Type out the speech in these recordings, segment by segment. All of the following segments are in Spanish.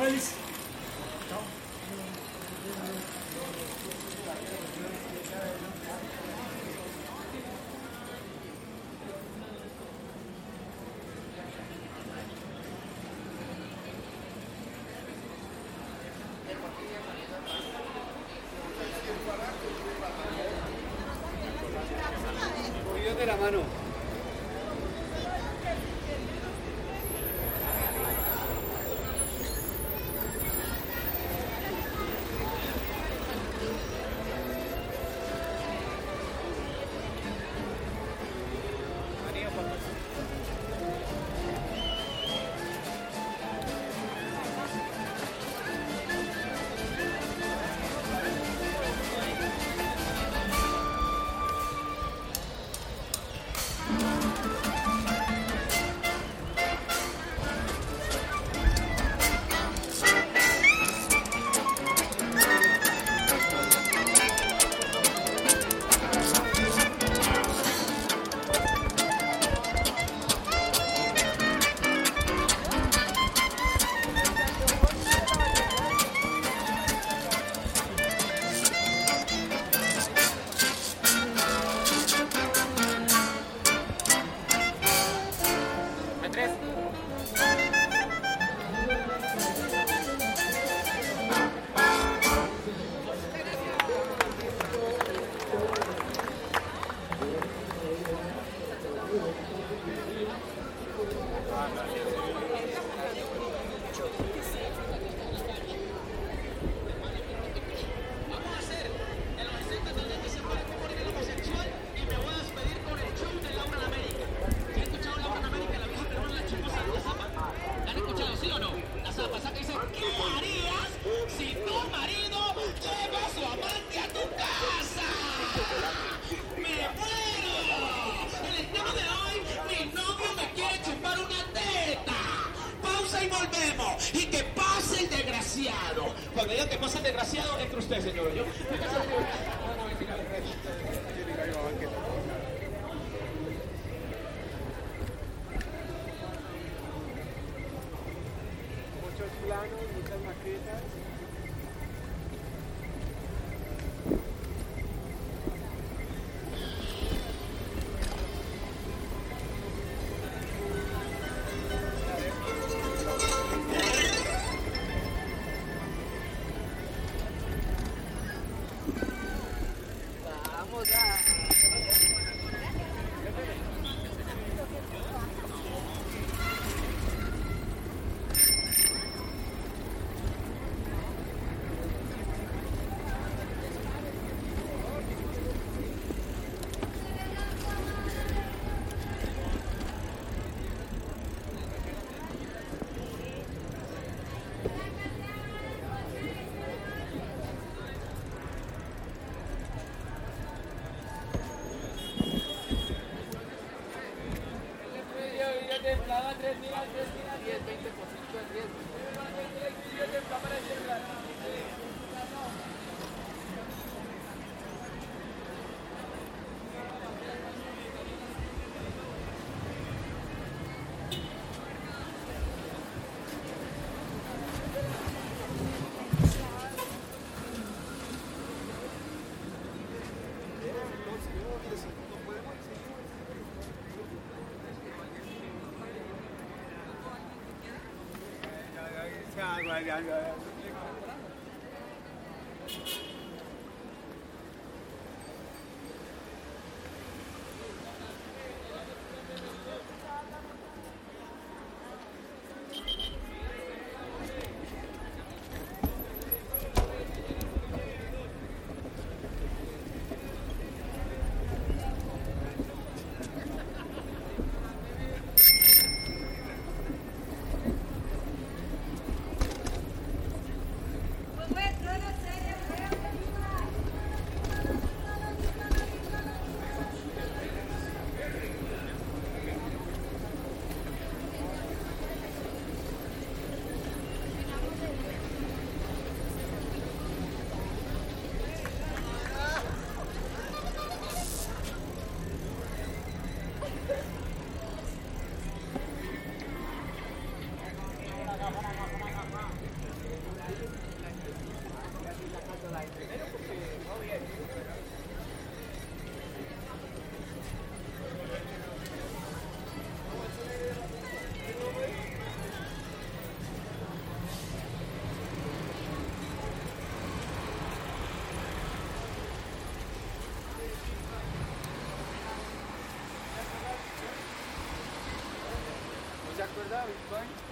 friends. Planos, muchas maquetas. Pues, no, no go, it's fine.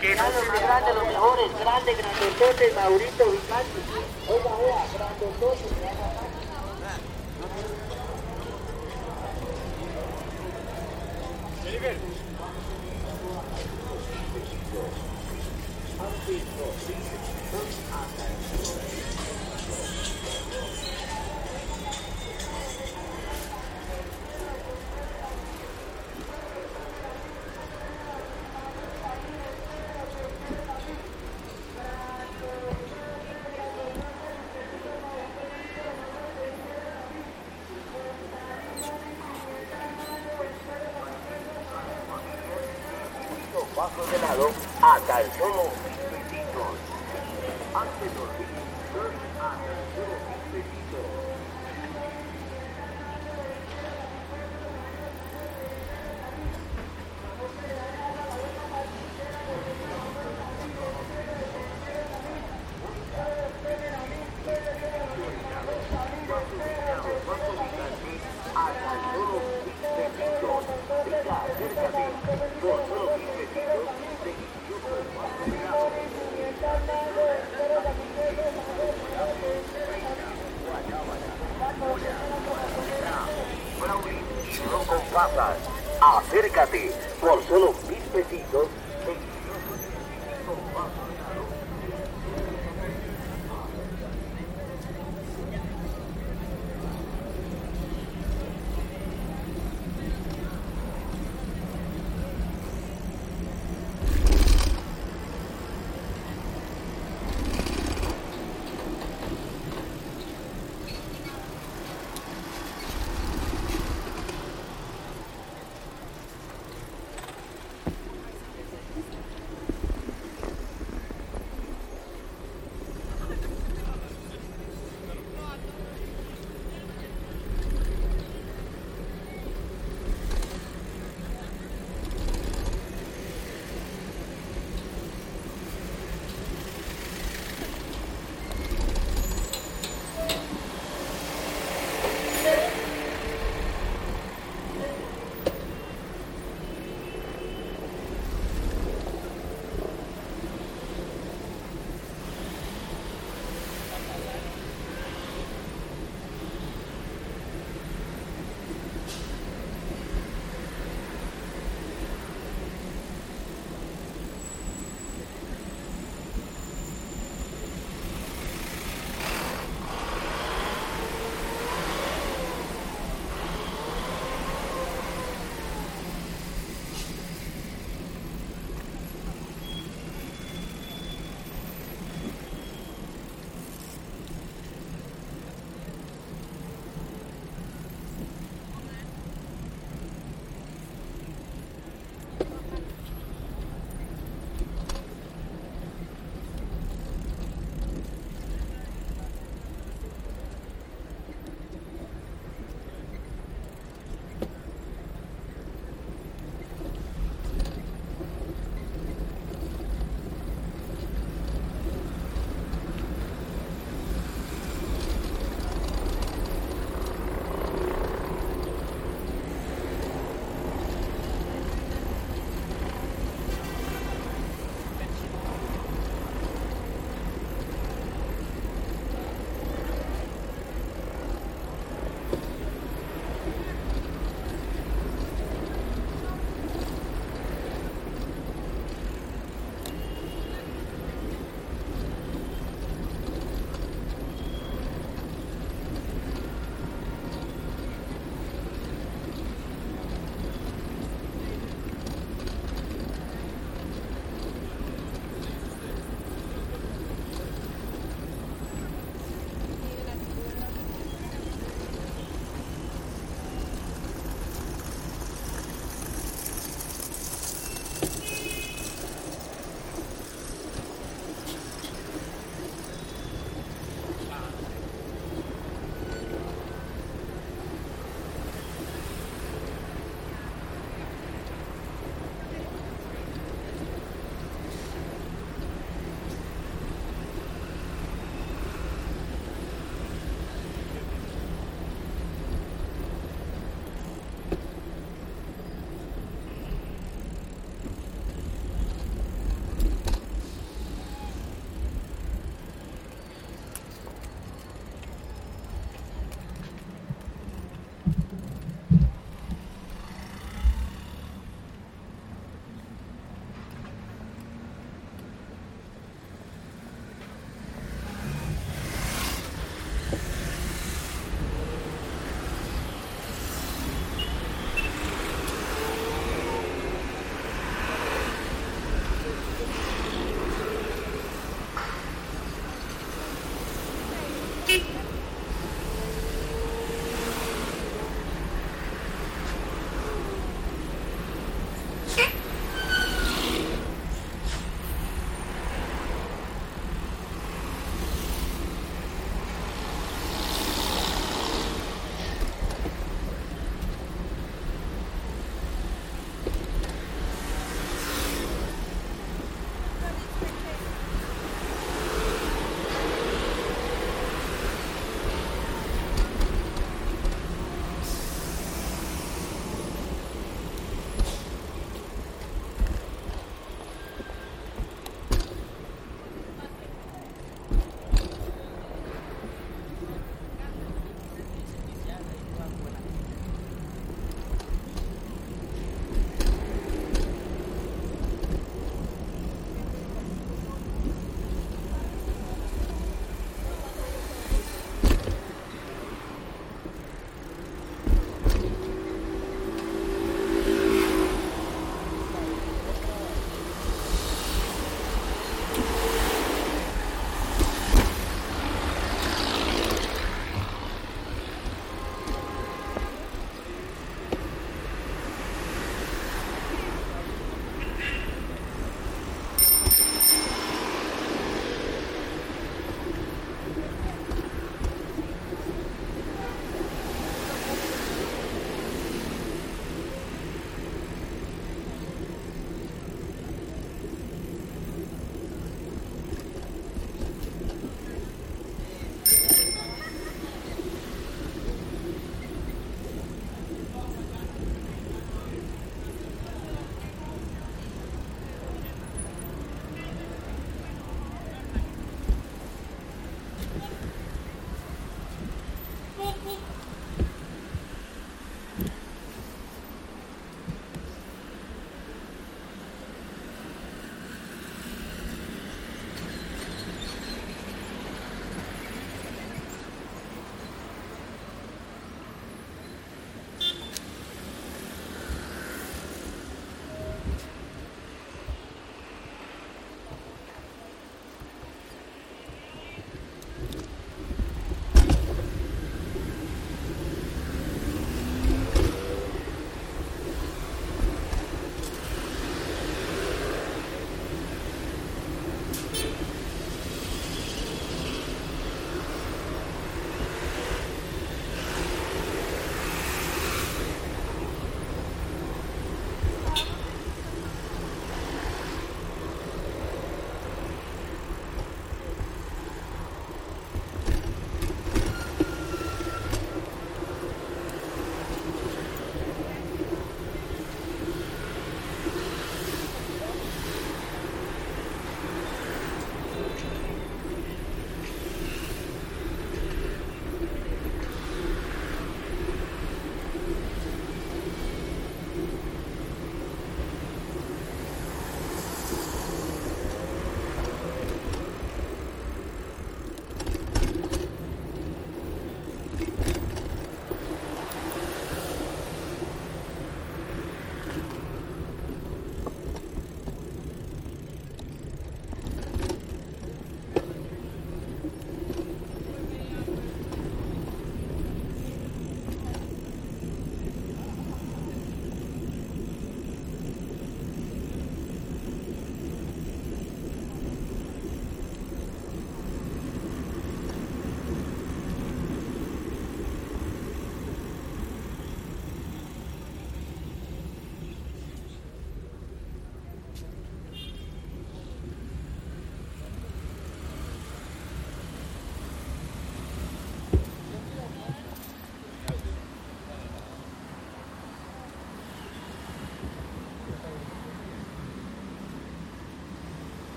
que no se más grande, los mejores, grande, grandotote, Maurito, Vicente. Oiga, oiga,